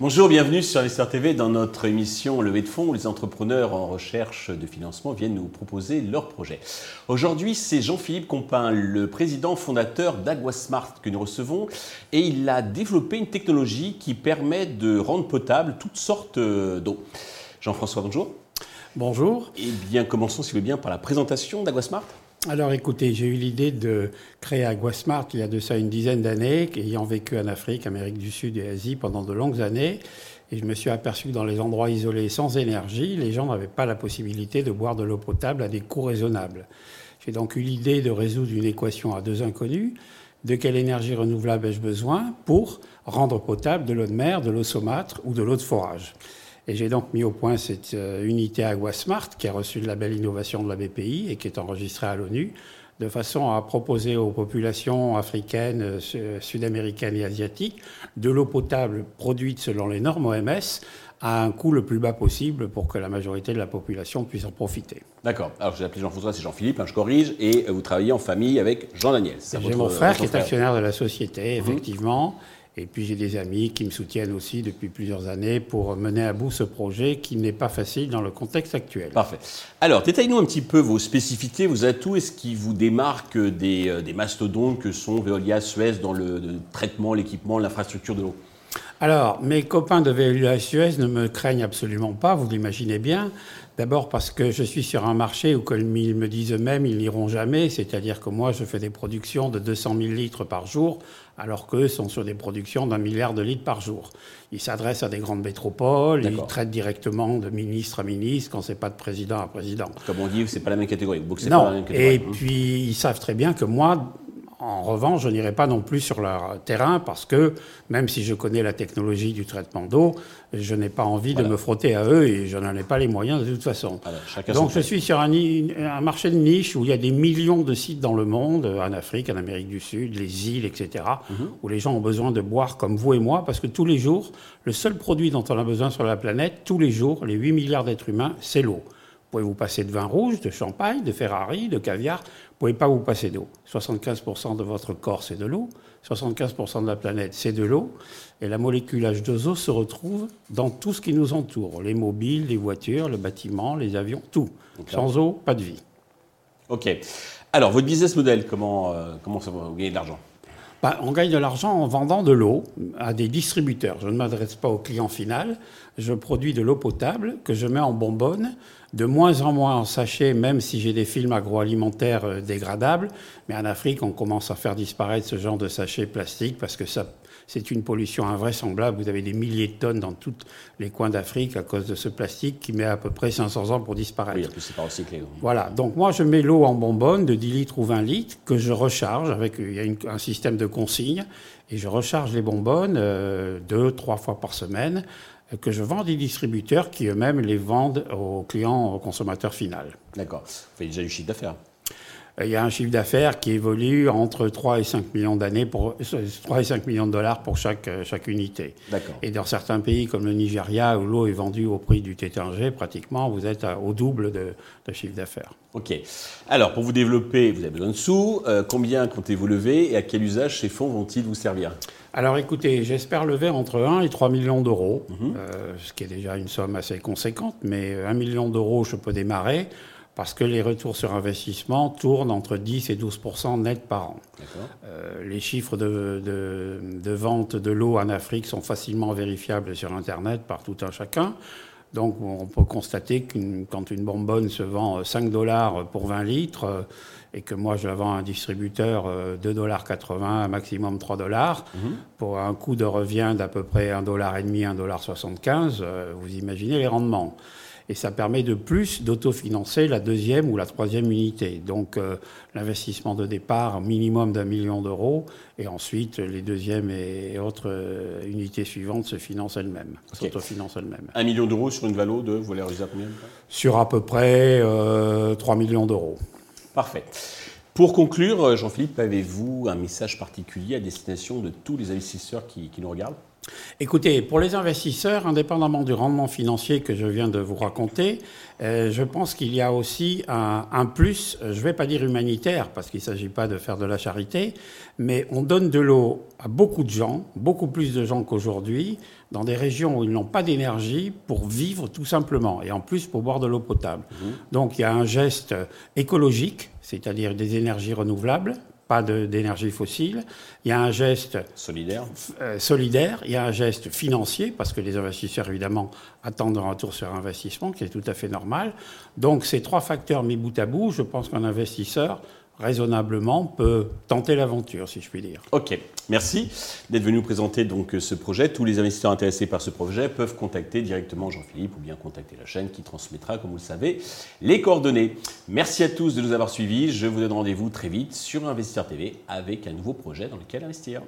Bonjour, bienvenue sur Investor TV dans notre émission Levée de fonds où les entrepreneurs en recherche de financement viennent nous proposer leurs projets. Aujourd'hui, c'est Jean-Philippe Compin, le président fondateur d'Aguasmart que nous recevons et il a développé une technologie qui permet de rendre potable toutes sortes d'eau. Jean-François, bonjour. Bonjour. Eh bien, commençons, si vous bien, par la présentation d'Aguasmart. Alors écoutez, j'ai eu l'idée de créer Aguasmart il y a de ça une dizaine d'années, ayant vécu en Afrique, Amérique du Sud et Asie pendant de longues années. Et je me suis aperçu que dans les endroits isolés sans énergie, les gens n'avaient pas la possibilité de boire de l'eau potable à des coûts raisonnables. J'ai donc eu l'idée de résoudre une équation à deux inconnus. De quelle énergie renouvelable ai-je besoin pour rendre potable de l'eau de mer, de l'eau saumâtre ou de l'eau de forage? Et j'ai donc mis au point cette euh, unité AguaSmart qui a reçu le label innovation de la BPI et qui est enregistrée à l'ONU, de façon à proposer aux populations africaines, euh, sud-américaines et asiatiques de l'eau potable produite selon les normes OMS à un coût le plus bas possible pour que la majorité de la population puisse en profiter. D'accord. Alors, je vous appelé Jean-François, c'est Jean-Philippe, hein, je corrige, et vous travaillez en famille avec Jean Daniel. J'ai mon frère qui est actionnaire de la société, mhm. effectivement. Et puis j'ai des amis qui me soutiennent aussi depuis plusieurs années pour mener à bout ce projet qui n'est pas facile dans le contexte actuel. Parfait. Alors, détaillez-nous un petit peu vos spécificités, vos atouts et ce qui vous démarque des, euh, des mastodontes que sont Veolia, Suez dans le, traitement, l'équipement, l'infrastructure de l'eau. Alors, mes copains de Suez ne me craignent absolument pas, vous l'imaginez bien. D'abord parce que je suis sur un marché où, comme ils me disent eux-mêmes, ils n'iront jamais. C'est-à-dire que moi, je fais des productions de 200 000 litres par jour, alors qu'eux sont sur des productions d'un milliard de litres par jour. Ils s'adressent à des grandes métropoles, ils traitent directement de ministre à ministre quand c'est pas de président à président. Comme on dit, c'est pas la même catégorie. non. Pas la même catégorie. Et puis ils savent très bien que moi, en revanche, je n'irai pas non plus sur leur terrain parce que même si je connais la technologie du traitement d'eau, je n'ai pas envie de me frotter à eux et je n'en ai pas les moyens de toute façon. Donc je suis sur un, un, marché de niche où il y a des millions de sites dans le monde, en Afrique, en Amérique du Sud, les îles, etc., mhm. où les gens ont besoin de boire comme vous et moi parce que tous les jours, le seul produit dont on a besoin sur la planète, tous les jours, les 8 milliards d'êtres humains, c'est l'eau. Vous pouvez vous passer de vin rouge, de champagne, de Ferrari, de caviar. Vous ne pouvez pas vous passer d'eau. 75% de votre corps, c'est de l'eau. 75% de la planète, c'est de l'eau. Et la molécule H2O se retrouve dans tout ce qui nous entoure. Les mobiles, les voitures, le bâtiment, les avions, tout. Sans eau, pas de vie. OK. Alors, votre business model, comment, euh, comment ça va? Vous gagner de l'argent? Bah, on gagne de l'argent en vendant de l'eau à des distributeurs. Je ne m'adresse pas au client final. Je produis de l'eau potable que je mets en bonbonne, de moins en moins en sachet, même si j'ai des films agroalimentaires euh, dégradables. Mais en Afrique, on commence à faire disparaître ce genre de sachets plastiques parce que ça c'est une pollution invraisemblable. Vous avez des milliers de tonnes dans tous les coins d'Afrique à cause de ce plastique qui met à peu près 500 ans pour disparaître. Oui, en plus, c'est pas recyclé. Voilà. Donc, moi, je mets l'eau en bonbonne de 10 litres ou 20 litres que je recharge avec, il y a un système de consigne et je recharge les bonbonnes euh, deux, trois fois par semaine que je vends des distributeurs qui eux-mêmes les vendent aux clients, aux consommateurs final. D'accord. Vous faites déjà du chiffre d'affaires il y a un chiffre d'affaires qui évolue entre 3 et 5 millions d'années pour 3 et 5 millions de dollars pour chaque, chaque unité. Et dans certains pays comme le Nigeria où l'eau est vendue au prix du tétanger, pratiquement vous êtes au double de, chiffre d'affaires. Ok. Alors pour vous développer, vous avez besoin de sous. Euh, combien comptez-vous lever et à quel usage ces fonds vont-ils vous servir? Alors écoutez, j'espère lever entre 1 et 3 millions d'euros, mhm. euh, ce qui est déjà une somme assez conséquente, mais 1 million d'euros, je peux démarrer parce que les retours sur investissement tournent entre 10 et 12% net par an. Euh, les chiffres de, de, vente de l'eau en Afrique sont facilement vérifiables sur Internet par tout un chacun. Donc on peut constater que quand une bonbonne se vend 5 dollars pour 20 litres euh, et que moi je la vends à un distributeur 2,80 dollars, un maximum 3 dollars, mhm. pour un coût de revient d'à peu près 1,5 dollar, 1,75 dollar, euh, vous imaginez les rendements et ça permet de plus d'autofinancer la deuxième ou la troisième unité. Donc euh, l'investissement de départ, minimum d'un million d'euros, et ensuite les deuxièmes et autres euh, unités suivantes se financent elles-mêmes, s'autofinancent elles-mêmes. Un million d'euros sur une valo de, vous voulez réaliser combien Sur à peu près euh, 3 millions d'euros. Parfait. Pour conclure, Jean-Philippe, avez-vous un message particulier à destination de tous les investisseurs qui nous regardent? Écoutez, pour les investisseurs, indépendamment du rendement financier que je viens de vous raconter, euh, je pense qu'il y a aussi un, plus, je ne vais pas dire humanitaire, parce qu'il ne s'agit pas de faire de la charité, mais on donne de l'eau à beaucoup de gens, beaucoup plus de gens qu'aujourd'hui, dans des régions où ils n'ont pas d'énergie pour vivre tout simplement, et en plus pour boire de l'eau potable. Mmh. Donc il y a un geste écologique, c'est-à-dire des énergies renouvelables, pas d'énergie fossile. Il y a un geste solidaire. Euh, solidaire. Il y a un geste financier parce que les investisseurs évidemment attendent un retour sur investissement, qui est tout à fait normal. Donc ces trois facteurs mis bout à bout, je pense qu'un investisseur raisonnablement peut tenter l'aventure, si je puis dire. Ok, merci d'être venu présenter donc ce projet. Tous les investisseurs intéressés par ce projet peuvent contacter directement Jean-Philippe ou bien contacter la chaîne qui transmettra, comme vous le savez, les coordonnées. Merci à tous de nous avoir suivis. Je vous donne rendez-vous très vite sur Investisseur TV avec un nouveau projet dans lequel investir.